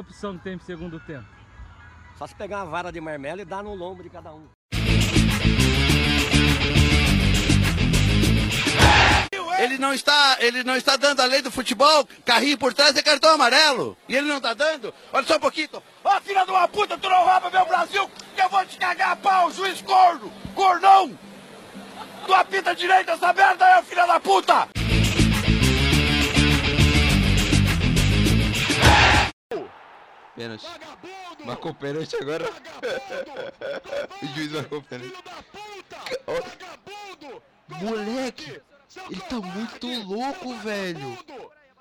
opção que tem pro segundo tempo? Só se pegar uma vara de marmelo e dar no lombo de cada um. Ele não está, ele não está dando a lei do futebol, carrinho por trás é cartão amarelo. E ele não está dando? Olha só um pouquinho. Ó, oh, filha de uma puta, tu não rouba meu Brasil, que eu vou te cagar a pau, juiz corno, cornão. Tu apita direito essa merda aí, filha da puta. Pênalti. Marcou pênalti agora. o juiz marcou pênalti. Moleque, ele tá muito louco, velho.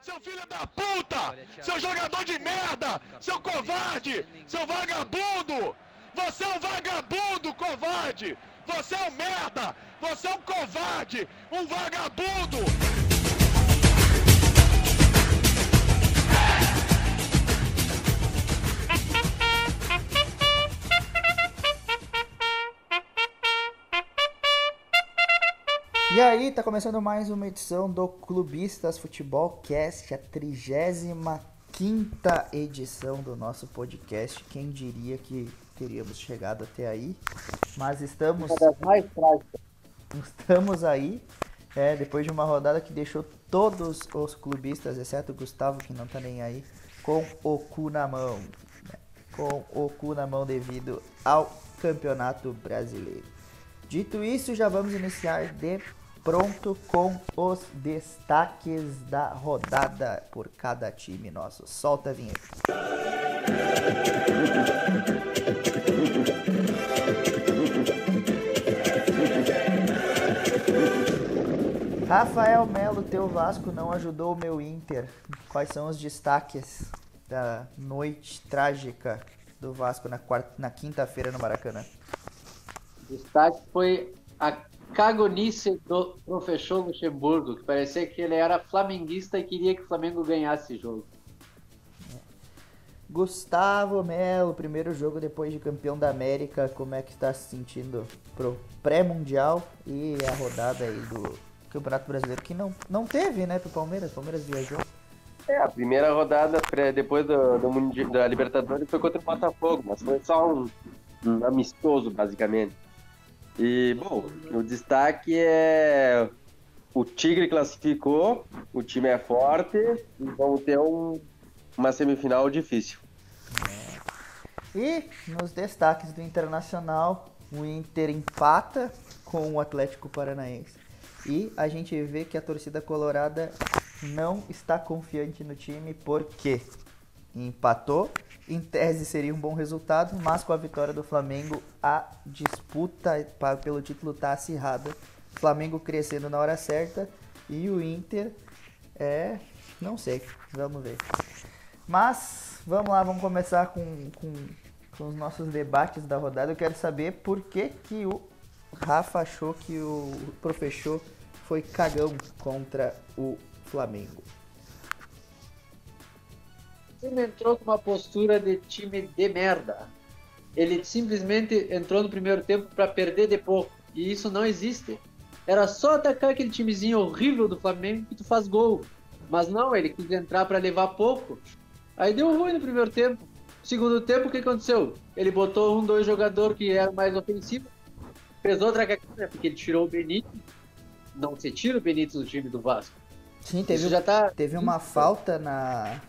Seu filho da puta! Seu jogador de merda! Seu covarde! Seu vagabundo! Você é um vagabundo, covarde! Você é um merda! Você é um covarde! Um vagabundo! E aí, tá começando mais uma edição do Clubistas Futebol Cast, a 35 edição do nosso podcast. Quem diria que teríamos chegado até aí? Mas estamos. Estamos aí, é, depois de uma rodada que deixou todos os clubistas, exceto o Gustavo, que não tá nem aí, com o cu na mão. Né? Com o cu na mão devido ao Campeonato Brasileiro. Dito isso, já vamos iniciar de pronto com os destaques da rodada por cada time nosso. Solta a vinheta. Rafael Melo, teu Vasco não ajudou o meu Inter. Quais são os destaques da noite trágica do Vasco na, quarta, na quinta-feira no Maracanã? Destaque foi a cagonice do professor Luxemburgo, que parecia que ele era flamenguista e queria que o Flamengo ganhasse o jogo. Gustavo Melo, primeiro jogo depois de campeão da América, como é que está se sentindo pro pré-mundial e a rodada aí do Campeonato Brasileiro que não, não teve, né, pro Palmeiras, Palmeiras viajou. É, a primeira rodada depois do, do da Libertadores foi contra o Botafogo, mas foi só um, um amistoso, basicamente. E, bom, o destaque é o Tigre classificou, o time é forte e vamos ter um, uma semifinal difícil. E nos destaques do Internacional, o Inter empata com o Atlético Paranaense. E a gente vê que a torcida colorada não está confiante no time porque empatou em tese seria um bom resultado, mas com a vitória do Flamengo, a disputa pelo título está acirrada. Flamengo crescendo na hora certa e o Inter é. não sei, vamos ver. Mas vamos lá, vamos começar com, com, com os nossos debates da rodada. Eu quero saber por que, que o Rafa achou que o professor foi cagão contra o Flamengo ele entrou com uma postura de time de merda. Ele simplesmente entrou no primeiro tempo para perder de pouco. E isso não existe. Era só atacar aquele timezinho horrível do Flamengo que tu faz gol. Mas não, ele quis entrar para levar pouco. Aí deu ruim no primeiro tempo. Segundo tempo, o que aconteceu? Ele botou um, dois jogador que era mais ofensivo. Fez outra cagada, porque ele tirou o Benítez. Não se tira o Benítez do time do Vasco. Sim, teve, já tá... teve uma falta na,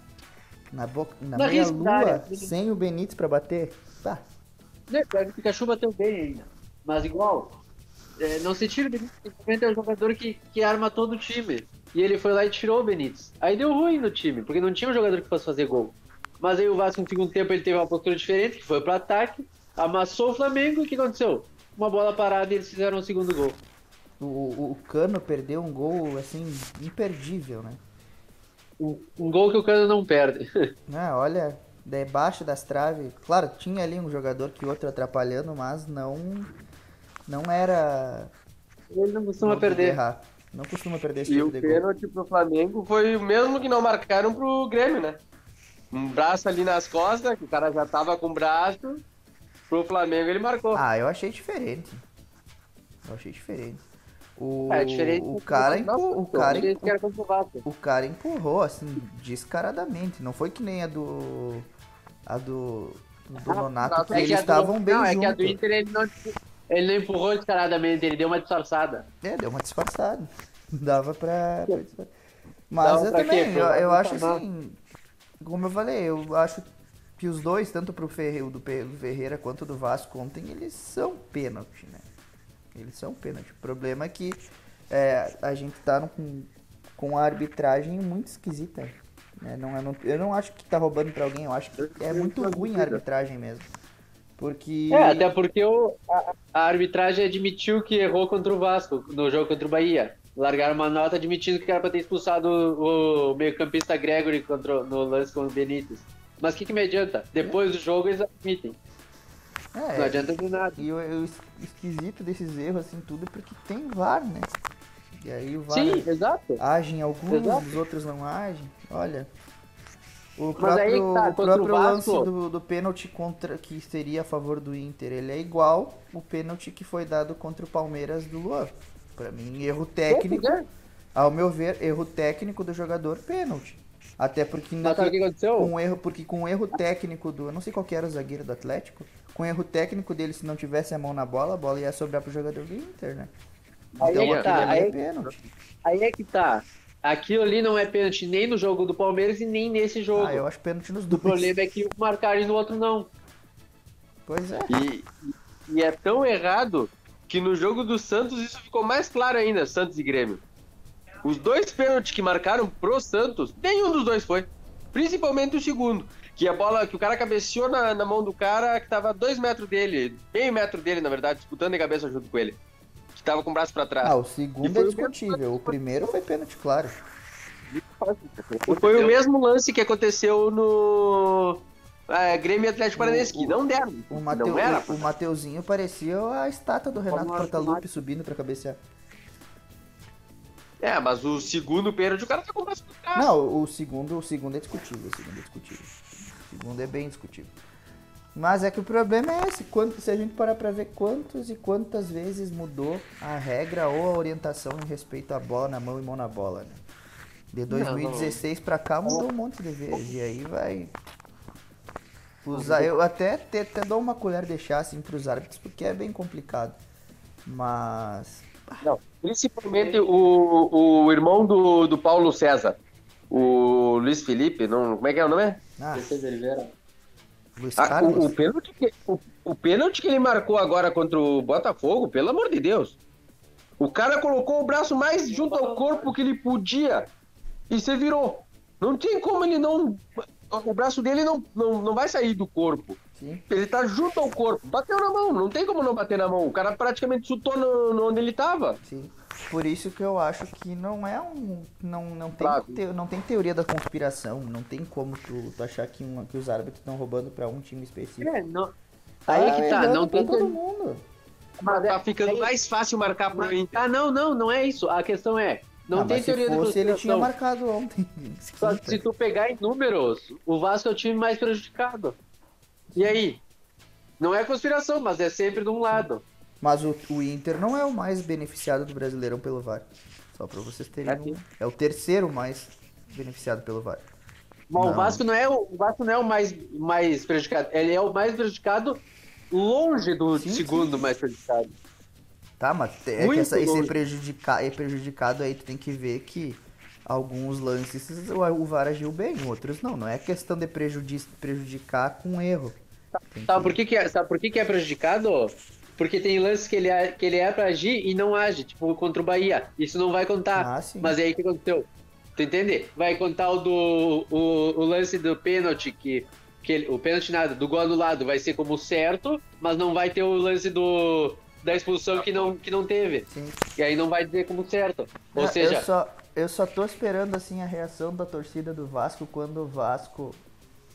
na, boca, na, na meia lua, sem o Benítez para bater. Tá. Né, o Pikachu bateu bem ainda. Mas igual, é, não se tira o Benítez, é o jogador que, que arma todo o time. E ele foi lá e tirou o Benítez. Aí deu ruim no time, porque não tinha um jogador que fosse fazer gol. Mas aí o Vasco no segundo tempo ele teve uma postura diferente, que foi para ataque, amassou o Flamengo e o que aconteceu? Uma bola parada e eles fizeram o um segundo gol. O, o, o Cano perdeu um gol assim imperdível, né? Um, gol que o Cano não perde. Ah, olha, debaixo das traves. Claro, tinha ali um jogador que outro atrapalhando, mas não não era. Ele não costuma não perder. Errar. Não costuma perder esse e tipo o pênalti pro Flamengo foi o mesmo que não marcaram pro Grêmio, né? Um braço ali nas costas, que o cara já tava com o braço. Pro Flamengo ele marcou. Ah, eu achei diferente. Eu achei diferente. O, é, diferente o cara, empurrou, o, cara empurrou, o cara empurrou, assim, descaradamente. Não foi que nem a do. A do, do Ah, Nonato, que é eles do- estavam bem Não, é que a do juntos. Inter ele não, ele não empurrou descaradamente, ele deu uma disfarçada. É, deu uma disfarçada. Dava pra. Mas Dava eu pra também, eu, eu acho reclamar. assim, como eu falei, eu acho que os dois, tanto pro Ferreira, do Ferreira quanto do Vasco ontem, eles são pênalti, né? Eles são pênalti. O problema é que é, a gente tá com, com a arbitragem muito esquisita. Né? Não, eu, não, eu não acho que tá roubando pra alguém, eu acho que é muito ruim a arbitragem mesmo. Porque. É, até porque o, a, a arbitragem admitiu que errou contra o Vasco no jogo contra o Bahia. Largaram uma nota admitindo que era pra ter expulsado o, o meio-campista Gregory contra, no lance com o Benítez. Mas o que, que me adianta? Depois do jogo eles admitem. É, Não adianta de nada. E o, o es- esquisito desses erros, assim, tudo, é porque tem VAR, né? E aí o VAR Sim, exato. age em alguns, Exato. os outros não agem. Olha. O aí próprio, tá, o contra o próprio lance do, do pênalti contra que seria a favor do Inter, ele é igual o pênalti que foi dado contra o Palmeiras do Luan. Pra mim, erro técnico, ao meu ver, erro técnico do jogador, pênalti. Até porque o aconteceu? com erro, porque com erro técnico do, eu não sei qual que era o zagueiro do Atlético, com erro técnico dele, se não tivesse a mão na bola, a bola ia sobrar pro jogador do Inter, né? Aí Então é que tá, ali aí- é pênalti. Aí é que tá. Aquilo ali não é pênalti nem no jogo do Palmeiras e nem nesse jogo. Ah, eu acho pênalti nos O dois. problema é que o marcaram e no outro não. Pois é. E, e é tão errado que no jogo do Santos isso ficou mais claro ainda, Santos e Grêmio. Os dois pênaltis que marcaram pro Santos, nenhum dos dois foi. Principalmente o segundo. Que a bola, que o cara cabeceou na, na mão do cara que tava a dois metros dele, meio metro dele, na verdade, disputando de cabeça junto com ele. Que tava com o braço pra trás. Ah, o segundo foi é discutível. O primeiro foi pênalti, claro. E foi o mesmo lance que aconteceu no é, Grêmio Atlético Paranaense, que não deram. O, Mateu, não era. o, o Mateuzinho parecia a estátua do Renato Portaluppi subindo pra cabecear. É, mas o segundo pênalti o cara tá com o braço pra trás. Não, o segundo, o segundo é discutível. O segundo é discutível. O segundo é bem discutível. Mas é que o problema é esse. Quanto, se a gente parar pra ver quantos e quantas vezes mudou a regra ou a orientação em respeito à bola na mão e mão na bola, né? De 2016 pra cá mudou um monte de vezes. E aí vai. Usar, eu até, até, até dou uma colher de chá assim pros árbitros, porque é bem complicado. Mas. Não, principalmente o, o irmão do, do Paulo César, o Luiz Felipe, não, como é que é o nome? Ah, Ah, o, o, pênalti que, o, o pênalti que ele marcou agora contra o Botafogo, pelo amor de Deus. O cara colocou o braço mais junto ao corpo que ele podia e se virou. Não tem como ele não. O braço dele não, não, não vai sair do corpo. Sim. Ele tá junto ao corpo. Bateu na mão, não tem como não bater na mão. O cara praticamente chutou no, no onde ele tava. Sim. Por isso que eu acho que não é um. Não, não, tem, Claro. te- não tem teoria da conspiração. Não tem como tu, tu achar que, um, que os árbitros estão roubando pra um time específico. É, não. Aí é que tá, não tem todo mundo. Mas Tá ficando é- mais fácil marcar pro Inter. Ah, não, não, não é isso. A questão é, não Ah, tem mas teoria se da fosse, ele tinha conspiração. marcado ontem. Só que se tu pegar em números, o Vasco é o time mais prejudicado. E aí? Não é conspiração, mas é sempre de um lado. Mas o, o Inter não é o mais beneficiado do Brasileirão pelo VAR. Só pra vocês terem É um, sim. É o terceiro mais beneficiado pelo VAR. Mas Não. o Vasco não é o, o Vasco não é o mais, mais prejudicado. Ele é o mais prejudicado longe do Sim, segundo mais prejudicado. Tá, mas é que essa, esse longe. prejudica, é prejudicado aí, tu tem que ver que alguns lances o, VAR agiu bem, outros não. Não é questão de prejudi prejudicar com erro. Tem Sabe que- por que, que é, sabe por que, que é prejudicado? Porque tem lances que ele, é, que ele é pra agir e não age, tipo contra o Bahia. Isso não vai contar. Ah, sim. Mas aí o que aconteceu? Tu entende? Vai contar o do o, o lance do pênalti, que, que ele- o pênalti nada, do gol anulado vai ser como certo, mas não vai ter o lance do da expulsão que não, que não teve. Sim. E aí não vai dizer como certo. Ou Ah, seja, só, eu só tô esperando assim a reação da torcida do Vasco quando o Vasco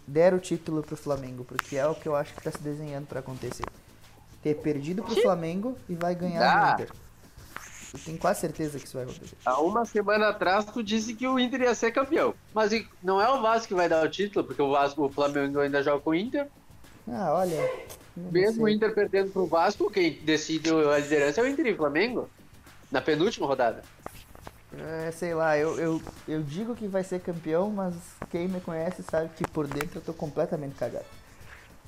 der o título pro Flamengo, porque é o que eu acho que tá se desenhando pra acontecer. Ter perdido pro Flamengo e vai ganhar Dá. no Inter. Eu tenho quase certeza que isso vai acontecer. Há uma semana atrás tu disse que o Inter ia ser campeão. mas não é o Vasco que vai dar o título, porque o Vasco, o Flamengo ainda joga com o Inter. Ah, olha. Mesmo o. Inter perdendo pro Vasco, quem decide a liderança é o Inter e o Flamengo. Na penúltima rodada. É, sei lá, eu, eu, eu digo que vai ser campeão, mas quem me conhece sabe que por dentro eu tô completamente cagado.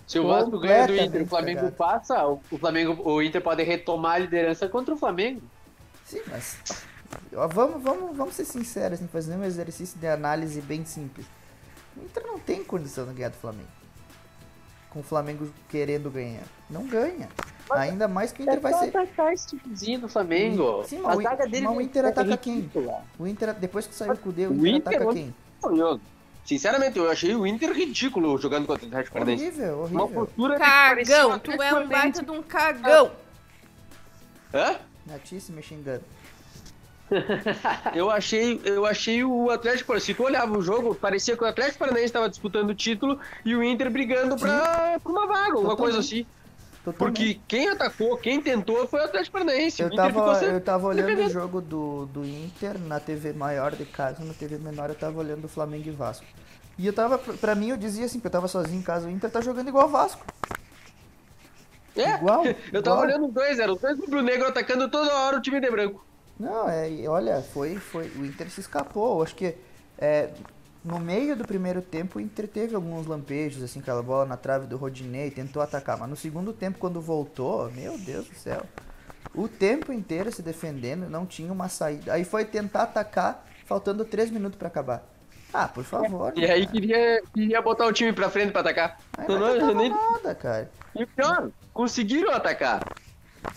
Se o Vasco ganha do Inter e o Flamengo cagado. passa, o o Flamengo, o Inter pode retomar a liderança contra o Flamengo. Sim, mas. ó, Vamos, vamos, vamos ser sinceros, assim, fazer um exercício de análise bem simples. O Inter não tem condição de ganhar do Flamengo. Com o Flamengo querendo ganhar. Não ganha. Ainda mais que o Inter vai ser. atacar esse timezinho do Flamengo. Sim, a mas o dele mas o é Inter ataca quem? O Inter, depois que saiu o Cudê, o O Inter, Inter ataca não- quem? Sinceramente, eu achei o Inter ridículo jogando contra o Atlético Paranaense. Horrível, Uma horrível. postura que parecia Cagão, tu é um baita de um cagão. Hã? Natíssimo me xingando. Eu achei, eu achei o Atlético. Se tu olhava o jogo, parecia que o Atlético Paranaense estava disputando o título e o Inter brigando pra, pra uma vaga, alguma Totalmente. coisa assim. Totalmente. Porque quem atacou, quem tentou foi o Atlético Paranaense. Eu tava, sem- eu tava olhando o jogo do, do Inter na TV maior de casa, na TV menor eu tava olhando o Flamengo e Vasco. E eu tava, pra mim eu dizia assim, que eu tava sozinho em casa, o Inter tá jogando igual o Vasco. É, Igual, eu tava igual. olhando os dois, era os dois rubro negro atacando toda hora o time de branco. Não, é, olha, foi, foi, o Inter se escapou. Eu Acho que é, no meio do primeiro tempo o Inter teve alguns lampejos, assim, aquela bola na trave do Rodinei, tentou atacar. Mas no segundo tempo, quando voltou, meu Deus do céu. O tempo inteiro se defendendo, não tinha uma saída. Aí foi tentar atacar, faltando três minutos pra acabar. Ah, por favor. E né, aí cara? queria, queria botar o time pra frente pra atacar. Aí Não, não nem- nada, cara. E o pior, conseguiram atacar.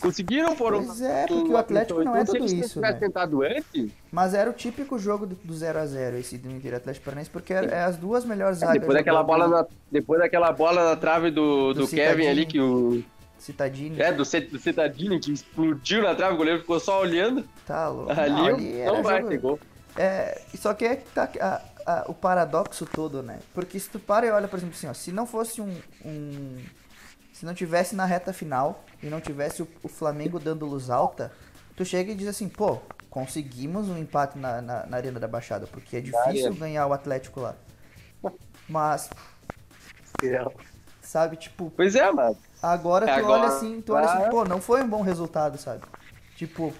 Conseguiram pôr um- Pois é, porque o Atlético não é Então, se tudo isso, né? tentado antes, Mas era o típico jogo do- do 0x0 esse do Inter Atlético Paranaense, porque era, é as duas melhores zagas. depois daquela, bola na, depois daquela bola na trave do, Do do, Kevin ali, Citadini. que o. Citadini. É, do, do Cetadini, que explodiu na trave, o goleiro ficou só olhando. Tá louco. Ali, Não, ali vai jogo- ter gol. É, só que é que tá a- a- o paradoxo todo, né? Porque se tu para e olha, por exemplo, assim, ó, se não fosse um, um- Se não tivesse na reta final e não tivesse o, o Flamengo dando luz alta, tu chega e diz assim, pô, conseguimos um empate na, na, na Arena da Baixada, porque é difícil ganhar o Atlético lá. Mas, sabe, tipo, Pois é, mano. agora tu Agora- olha assim, tu olha assim, pô, não foi um bom resultado, sabe? Tipo,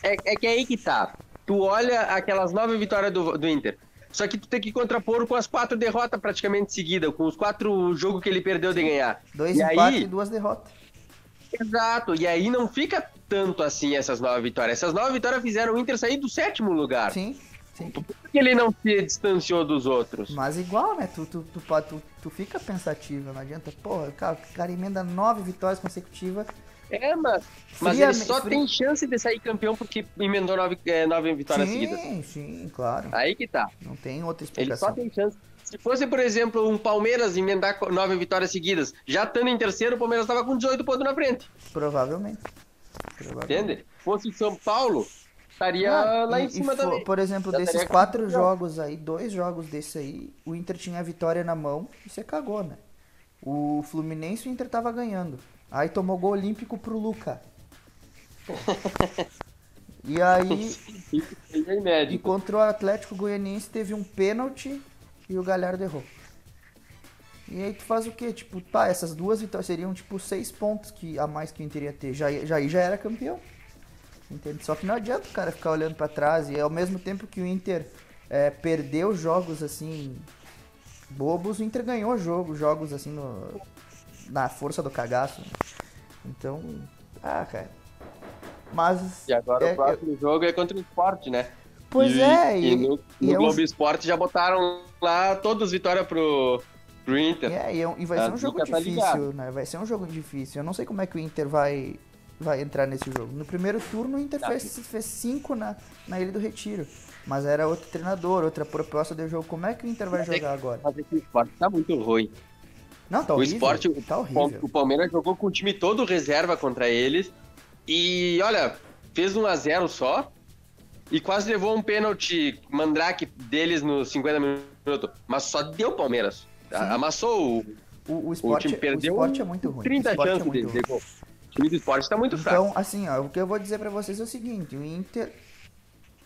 É, é que é aí que tá. Tu olha aquelas nove vitórias do, do Inter. Só que tu tem que contrapor com as quatro derrotas praticamente seguidas, com os quatro jogos que ele perdeu de ganhar. dois e empates aí, e duas derrotas. Exato, e aí não fica tanto assim essas nove vitórias. Essas nove vitórias fizeram o Inter sair do sétimo lugar. Sim, sim. Por que ele não se distanciou dos outros? Mas igual, né? Tu, tu, tu, tu, tu fica pensativo, não adianta. Porra, cara, o cara emenda nove vitórias consecutivas. É, mas, mas ele só tem chance de sair campeão porque emendou nove, é, nove vitórias seguidas. Sim, sim, claro. Aí que tá. Não tem outra Ele só explicação. tem chance. Se fosse, por exemplo, um Palmeiras emendar nove vitórias seguidas, já estando em terceiro, o Palmeiras estava com 18 pontos na frente. Provavelmente. Provavelmente. Entende? Fosse São Paulo, estaria Ah, lá em cima fo- também. Por exemplo, Já desses quatro jogos aí, dois jogos desse aí, o Inter tinha a vitória na mão e você cagou, né? O Fluminense o Inter tava ganhando. Aí tomou gol olímpico pro Luca. E aí, é E contra o Atlético Goianiense teve um pênalti e o Galhardo errou. E aí tu faz o quê? Tipo, tá, essas duas vitórias seriam tipo seis pontos que, a mais que o Inter ia ter. Já, já, já era campeão. Entende? Só que não adianta o cara ficar olhando pra trás e ao mesmo tempo que o Inter é, perdeu jogos assim bobos, o Inter ganhou jogo, jogos assim no, na força do cagaço. Então, ah, cara. Mas E agora é, o próximo jogo é contra o Sport, né? Pois e, é, e, e- no, e no é um- Globo Esporte já botaram lá todas as vitórias pro, pro Inter. É, e, é um- e vai A ser um jogo tá difícil, né? Vai ser um jogo difícil. Eu não sei como é que o Inter vai, vai entrar nesse jogo. No primeiro turno, o Inter Tá. fez, fez cinco na, na Ilha do Retiro. Mas era outro treinador, outra proposta de jogo. Como é que o Inter vai Mas é jogar agora? Mas esse Sport tá muito ruim. Não, tá o horrível. Sport, tá horrível. o Palmeiras jogou com o time todo reserva contra eles. E olha, fez 1 a 0 só. E quase levou um pênalti mandrake deles nos 50 minutos. Mas só deu Palmeiras. A- Amassou o, O, o, esporte, time perdeu o esporte é muito ruim. 30 o esporte chances é de, gol. O time do esporte tá muito fraco. Então, assim, ó, o que eu vou dizer pra vocês é o seguinte: o Inter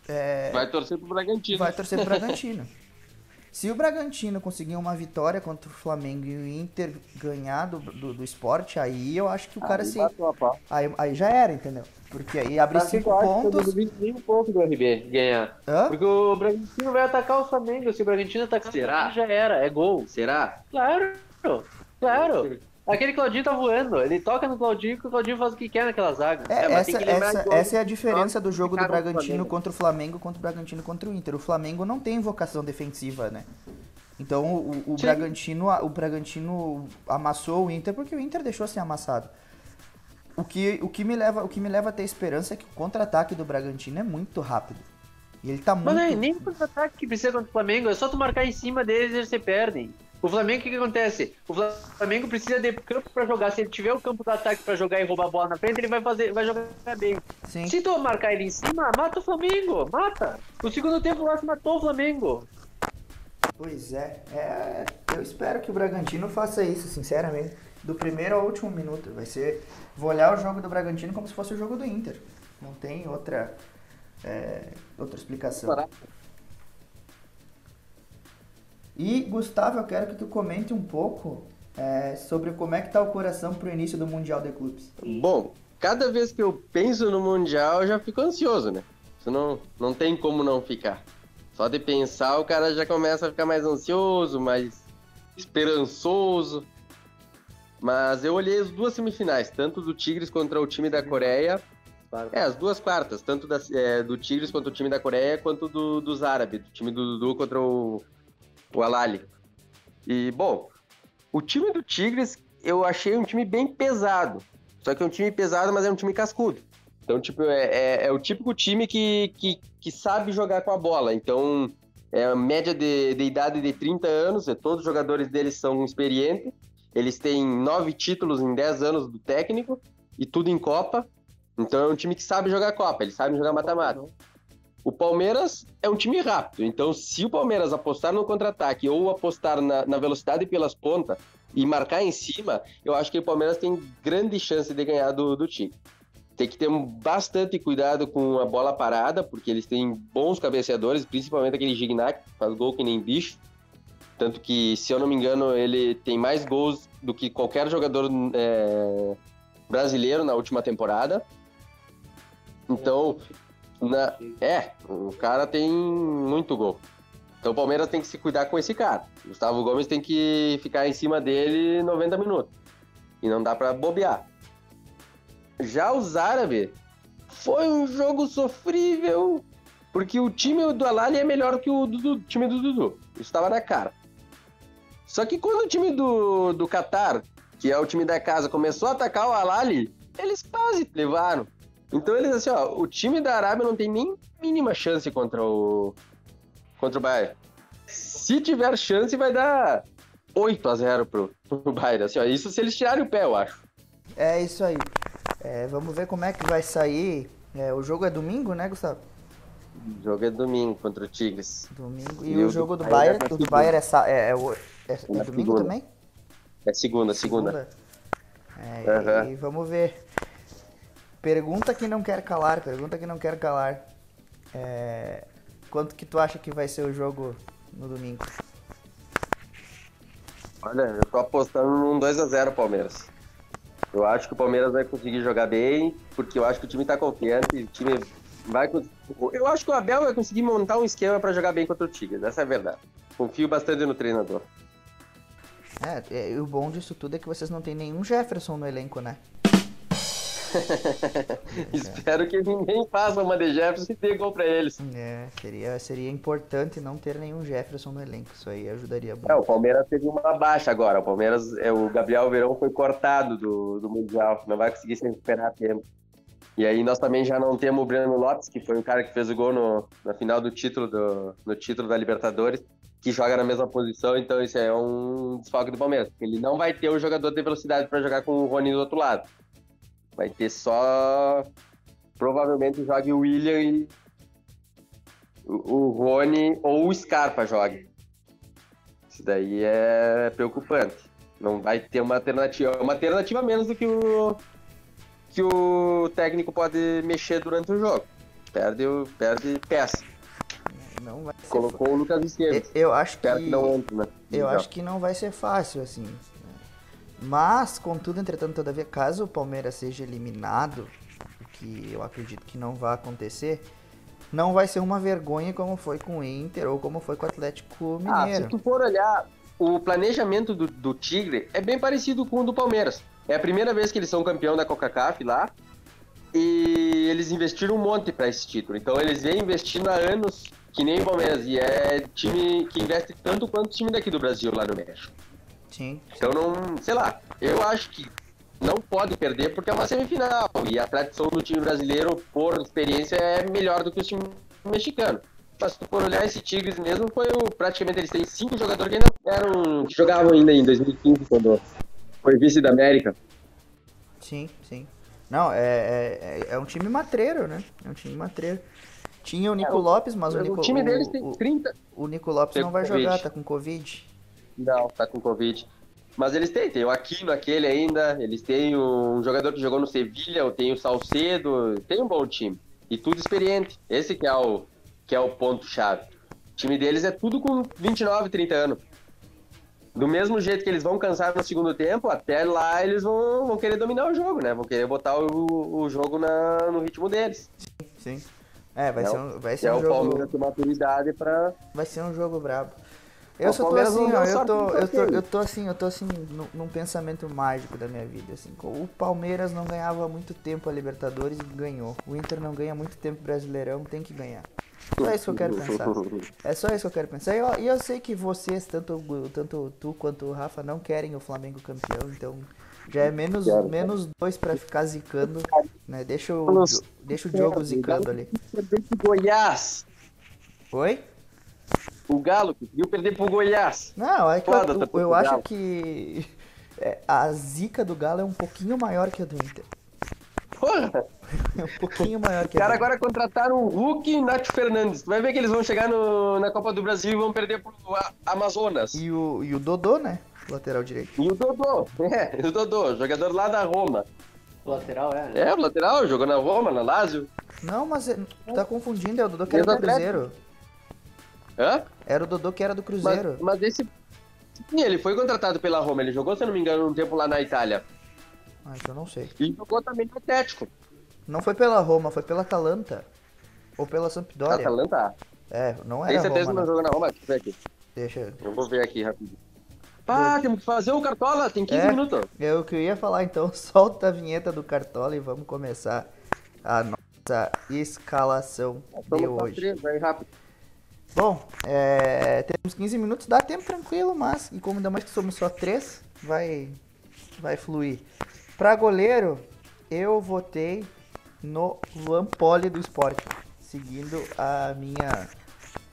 é, Vai torcer pro Bragantino. vai torcer pro Bragantino. Se o Bragantino conseguir uma vitória contra o Flamengo e o Inter ganhar do, do, do esporte, aí eu acho que o cara Aí se. Aí, aí já era, entendeu? Porque aí abre Sabe o que cinco eu acho que eu não pontos. duvido nem um pouco do RB ganhar. Hã? Porque o Bragantino vai atacar o Flamengo. Se o Bragantino atacar o Será? Flamengo, já era. É gol. Será? Claro, claro. Aquele Claudinho tá voando. Ele toca no Claudinho e o Claudinho faz o que quer naquela zaga. É, É, essa, essa, essa é a diferença do jogo do Bragantino contra o Flamengo, contra o Bragantino contra o Inter. O Flamengo não tem vocação defensiva, né? Então o, o. Bragantino, o Bragantino amassou o Inter porque o Inter deixou ser amassado. O que, o que, me, leva, o que me leva a ter esperança é que o contra-ataque do Bragantino é muito rápido. E ele tá muito. Mas é nem contra-ataque que precisa contra o Flamengo, é só tu marcar em cima deles e eles se perdem. O Flamengo, o que, que acontece? O Flamengo precisa de campo pra jogar. Se ele tiver o campo do ataque pra jogar e roubar a bola na frente, ele vai fazer, vai jogar bem. Sim. Se tu marcar ele em cima, mata o Flamengo, mata. O segundo tempo lá se matou o Flamengo. Pois é, é, eu espero que o Bragantino faça isso, sinceramente, do primeiro ao último minuto. Vai ser, vou olhar o jogo do Bragantino como se fosse o jogo do Inter. Não tem outra, é, outra explicação. E Gustavo, eu quero que tu comente um pouco é, sobre como é que tá o coração pro início do Mundial de Clubes. Bom, cada vez que eu penso no Mundial, eu já fico ansioso, né? Não, não tem como não ficar. Só de pensar, o cara já começa a ficar mais ansioso, mais esperançoso. Mas eu olhei as duas semifinais, tanto do Tigres contra o time da Coreia. É, as duas quartas, tanto da- é, do Tigres contra o time da Coreia, quanto do, dos árabes, do time do Dudu contra o, o Alali. E, bom, o time do Tigres eu achei um time bem pesado. Só que é um time pesado, mas é um time cascudo. Então, tipo, é, é- é o típico time que, que, que sabe jogar com a bola. Então, é a média de, de idade de 30 anos, é, todos os jogadores deles são experientes. Eles têm nove títulos em 10 anos do técnico e tudo em Copa. Então, é um time que sabe jogar Copa, eles sabem jogar mata-mata. O Palmeiras é um time rápido, então se o Palmeiras apostar no contra-ataque ou apostar na, na velocidade pelas pontas e marcar em cima, eu acho que o Palmeiras tem grande chance de ganhar do, do time. Tem que ter bastante cuidado com a bola parada, porque eles têm bons cabeceadores, principalmente aquele Gignac, que faz gol que nem bicho. Tanto que, se eu não me engano, ele tem mais gols do que qualquer jogador é, brasileiro na última temporada. Então, na- é, o cara tem muito gol. Então o Palmeiras tem que se cuidar com esse cara. Gustavo Gomes tem que ficar em cima dele 90 minutos. E não dá pra bobear. Já os árabes, foi um jogo sofrível. Porque o time do Alali é melhor que o do time do Dudu. Isso estava na cara. Só que quando o time do, do Qatar, que é o time da casa, começou a atacar o Alali, eles quase levaram. Então eles assim, ó, o time da Arábia não tem nem mínima chance contra o contra o Bayern. Se tiver chance vai dar 8 a 0 pro, pro Bayern, assim, ó, isso se eles tirarem o pé, eu acho. É isso aí. É, vamos ver como é que vai sair. É, o jogo é domingo, né, Gustavo? O jogo é domingo contra o Tigres. Domingo. E, E o do jogo do Bayern Bayern, é do segunda. Bayern é, é, é, o- é- é Na domingo segunda. também? É segunda, segunda. É, Aham. e vamos ver. Pergunta que não quer calar, pergunta que não quer calar. É, quanto que tu acha que vai ser o jogo no domingo? Olha, eu tô apostando num 2 a 0 Palmeiras. Eu acho que o Palmeiras vai conseguir jogar bem, porque eu acho que o time tá confiante, o time vai Eu acho que o Abel vai conseguir montar um esquema pra jogar bem contra o Tigres, essa é a verdade. Confio bastante no treinador. É, é, e o bom disso tudo é que vocês não tem nenhum Jefferson no elenco, né? Espero que ninguém faça uma de Jefferson e dê gol pra eles. É, seria, seria importante não ter nenhum Jefferson no elenco. Isso aí ajudaria muito. É, o Palmeiras teve uma baixa agora. O Palmeiras, é, o Gabriel Verão foi cortado do, do Mundial. Não vai conseguir se recuperar a tempo. E aí nós também já não temos o Breno Lopes, que foi o cara que fez o gol no, na final do título do, no título da Libertadores, que joga na mesma posição, então isso é um desfalque do Palmeiras. Ele não vai ter um jogador de velocidade para jogar com o Rony do outro lado. Vai ter só. Provavelmente jogue o William e. O, Rony ou o Scarpa jogue. Isso daí é preocupante. Não vai ter uma alternativa. Uma alternativa menos do que o. Que o técnico pode mexer durante o jogo. Perde, o- perde peça. Não vai ser Colocou o Lucas fa- Eu acho que que não entre, né? eu acho que não vai ser fácil assim. Mas, contudo, entretanto, todavia, caso o Palmeiras seja eliminado, o que eu acredito que não vai acontecer, não vai ser uma vergonha como foi com o Inter ou como foi com o Atlético Ah, se Mineiro. tu for olhar, o planejamento do, do Tigre é bem parecido com o do Palmeiras. É a primeira vez que eles são campeão da Coca-Cola lá. E eles investiram um monte para esse título. Então eles vêm investindo há anos, que nem o Palmeiras. E é time que investe tanto quanto o time daqui do Brasil, lá no México. Sim. Então não, sei lá, eu acho que não pode perder porque é uma semifinal. E a tradição do time brasileiro, por experiência, é melhor do que o time mexicano. Mas se tu for olhar esse Tigres mesmo, foi o, praticamente eles têm cinco jogadores que ainda eram. que jogavam ainda em 2015, quando foi vice da América. Sim, sim. Não, é, é, é um time matreiro, né? É um time matreiro. Tinha o Nico o- Lopes, mas o, o Nico, time deles tem o, 30. o Nico Lopes Tem não vai Covid. jogar, tá com Covid. Não, tá com Covid. Mas eles têm, tem o Aquino aquele ainda, eles têm um jogador que jogou no Sevilha, tem o Salcedo, tem um bom time. E tudo experiente. Esse que é o, que é o ponto-chave. O time deles é tudo com 29, 30 anos. Do mesmo jeito que eles vão cansar no segundo tempo, até lá eles vão, vão querer dominar o jogo, né? Vão querer botar o, o jogo na, no ritmo deles. Sim. É, vai É ser o- um, vai ser é um o jogo. Palmeiras ter maturidade pra. Vai ser um jogo brabo. Eu só tô assim, ó, eu tô, eu tô, eu tô assim, eu tô assim, num, num pensamento mágico da minha vida, assim. O Palmeiras não ganhava há muito tempo a Libertadores e ganhou. O Inter não ganha há muito tempo o Brasileirão, tem que ganhar. Só isso que eu quero pensar. É só isso que eu quero pensar. E eu, e eu sei que vocês, tanto, tanto tu quanto o Rafa, não querem o Flamengo campeão, então já é menos, Quero. menos dois pra ficar zicando, né? Deixa o, deixa o jogo zicando ali. Goiás. Oi? O Galo conseguiu perder pro Goiás. Não, é que Foda, eu, tá eu, eu acho que é, a zica do Galo é um pouquinho maior que a do Inter. Porra! É um pouquinho maior que a caras do agora contrataram o Hulk e Nath Fernandes. Tu vai ver que eles vão chegar no- na Copa do Brasil e vão perder pro A- Amazonas. E o, e o Dodô, né? Lateral direito. E o Dodô, é, o Dodô, jogador lá da Roma. Lateral, é. É, o lateral, jogou na Roma, na Lazio. Não, mas é- tu tá confundindo, é o Dodô que era do Ex-Atlético. Cruzeiro. Hã? Era o Dodô que era do Cruzeiro. Mas, mas esse. Sim, ele foi contratado pela Roma. Ele jogou, se eu não me engano, um tempo lá na Itália. Ah, eu não sei. E jogou também no Atlético. Não foi pela Roma, foi pela Atalanta. Ou pela Sampdoria. Atalanta. É, não Tem era certeza que Roma, não não. jogou na Roma? Deixa eu ver aqui. Deixa. Eu vou ver aqui rapidinho. Pá, temos que fazer o Cartola, tem 15 É. minutos. É o que eu ia falar, então solta a vinheta do Cartola e vamos começar a nossa escalação de hoje. três, vai rápido. Bom, é, temos 15 minutos, dá tempo tranquilo, mas e como ainda mais que somos só três, vai, vai fluir. Pra goleiro, eu votei no Luan Poli do esporte, seguindo a minha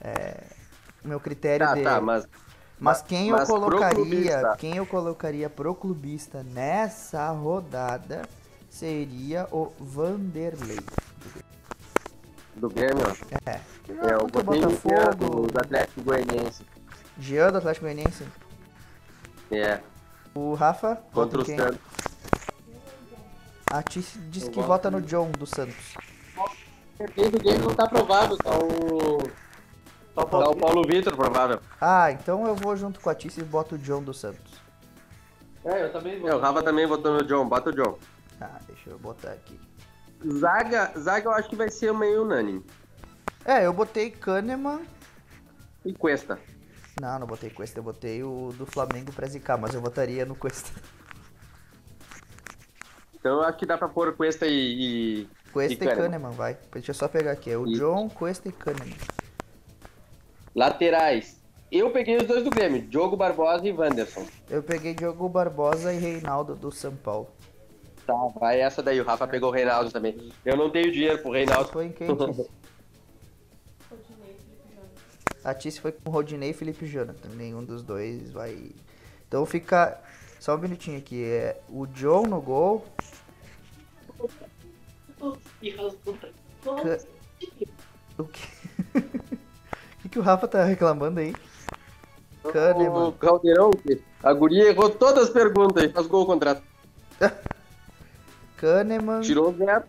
é, meu critério Tá, de. tá, mas Mas quem mas eu colocaria, quem eu colocaria pro clubista nessa rodada seria o Vanderlei. Do Grêmio, É, é contra o Botinho Botafogo, do Atlético Goianiense. Jean do Atlético Goianiense. É, O Rafa contra vota o quem? Santos. A Tice diz Eu que vota no John do Santos. Perder do game não tá aprovado, tá o. Tá o Tá o Paulo. Paulo Vitor, provável. Ah, então eu vou junto com a Tice e boto o John do Santos. É, eu também vou. É, o Rafa também votou no John, bota o John. Ah, deixa eu botar aqui. Zaga, Zaga eu acho que vai ser meio unânime. É, eu botei Kahneman. E Cuesta. Não, não botei Cuesta, eu botei o do Flamengo pra zicar, mas eu votaria no Cuesta. Então eu acho que dá pra pôr Cuesta e. e... Cuesta E Kahneman. Kahneman, vai. Deixa eu só pegar aqui. É o E- John, Cuesta e Kahneman. Laterais. Eu peguei os dois do Grêmio, Diogo Barbosa e Wanderson. Eu peguei Diogo Barbosa e Reinaldo do São Paulo. Tá, vai essa daí. O Rafa pegou o Reinaldo também. Eu não tenho dinheiro pro Reinaldo. Foi em quem, Tice? A Tice foi com Rodinei e Felipe Jonathan. Nenhum dos dois vai. Então fica. Só um minutinho aqui. É o John no gol. O que... o que, que o Rafa tá reclamando aí? O Kahneman. Caldeirão, a guria errou todas as perguntas e faz gol o contrato. Kahneman, Tirou zero.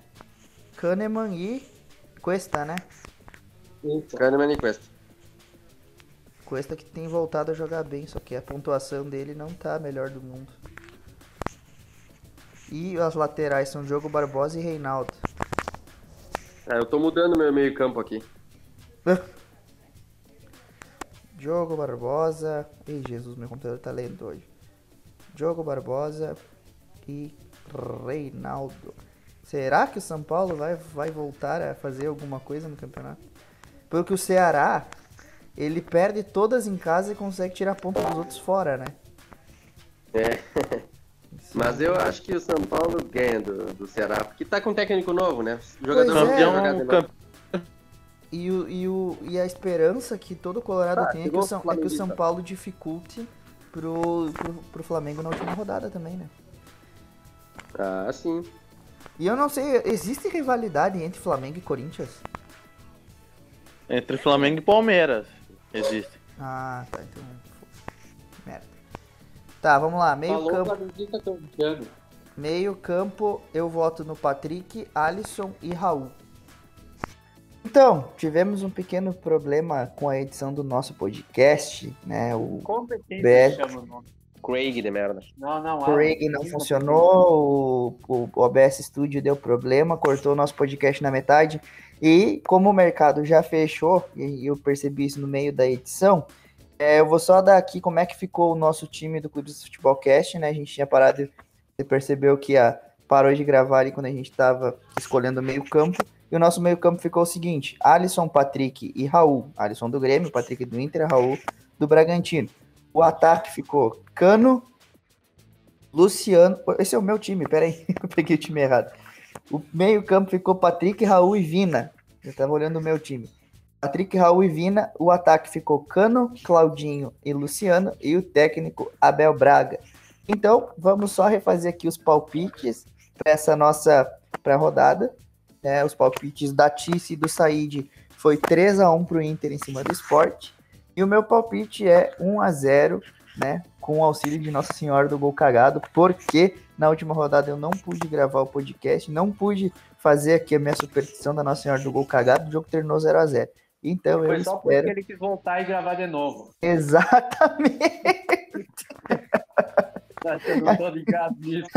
Kahneman e Cuesta, né? Kahneman e Cuesta. Cuesta que tem voltado a jogar bem, só que a pontuação dele não tá a melhor do mundo. E as laterais são Diogo Barbosa e Reinaldo. É, eu tô mudando meu meio campo aqui. Diogo Barbosa. Ei, Jesus, meu computador tá lento hoje. Diogo Barbosa e Reinaldo. Será que o São Paulo vai, vai voltar a fazer alguma coisa no campeonato? Porque o Ceará, ele perde todas em casa e consegue tirar pontos dos outros fora, né? É. Mas eu acho que o São Paulo ganha do, do Ceará, porque tá com um técnico novo, né? O jogador Pois é. tem jogado Campeão. E, o, e, o, e a esperança que todo Colorado Ah, tem é que, o São, é que o. São Paulo dificulte pro, pro, pro Flamengo na última rodada também, né? Ah, sim. E eu não sei, existe rivalidade entre Flamengo e Corinthians? Entre Flamengo e Palmeiras. Existe. Ah, tá, então. Merda. Tá, vamos lá. Meio Falou campo. corintiano. Meio campo, eu voto no Patrick, Alisson e Raul. Então, tivemos um pequeno problema com a edição do nosso podcast, né? O Competência Beto. chama o nome. Craig de merda. Não, não. Craig não funcionou, o, o OBS Studio deu problema, cortou o nosso podcast na metade. E como o mercado já fechou, e eu percebi isso no meio da edição, é, eu vou só dar aqui como é que ficou o nosso time do Clube do Futebol Cast, né? A gente tinha parado, você percebeu que a, parou de gravar ali quando a gente estava escolhendo o meio campo. E o nosso meio campo ficou o seguinte, Alisson, Patrick e Raul. Alisson do Grêmio, Patrick do Inter, Raul do Bragantino. O ataque ficou Cano, Luciano. Esse é o meu time, peraí, eu peguei o time errado. O meio-campo ficou Patrick, Raul e Vina. Eu tava olhando o meu time. Patrick, Raul e Vina. O ataque ficou Cano, Claudinho e Luciano. E o técnico Abel Braga. Então, vamos só refazer aqui os palpites para essa nossa pré-rodada. né? os palpites da Tice e do Said foi 3 a 1 pro Inter em cima do Sport. E o meu palpite é 1 a 0 né? Com o auxílio de Nossa Senhora do Gol Cagado, porque na última rodada eu não pude gravar o podcast, não pude fazer aqui a minha superstição da Nossa Senhora do Gol Cagado, o jogo terminou 0 a 0 Então eu Foi só porque espero. ele quis voltar e gravar de novo. Exatamente. Tá sendo todo ligado nisso.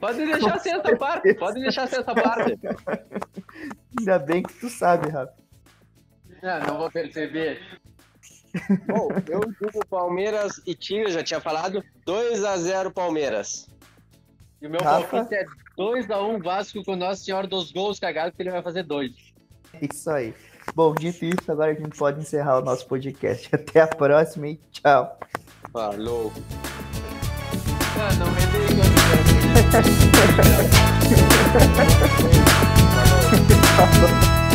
Pode deixar sem essa parte. Pode deixar sem essa parte. Ainda bem que tu sabe, Rafa. Não, não vou perceber. Bom, eu digo Palmeiras e Tigre, já tinha falado. 2x0 Palmeiras. E o meu Rafa? palpite é 2x1 Vasco com Nossa Senhora dos gols cagados, que ele vai fazer dois. Isso aí. Bom, isso, agora a gente pode encerrar o nosso podcast. Até a próxima e tchau. Falou. Ah, não Falou.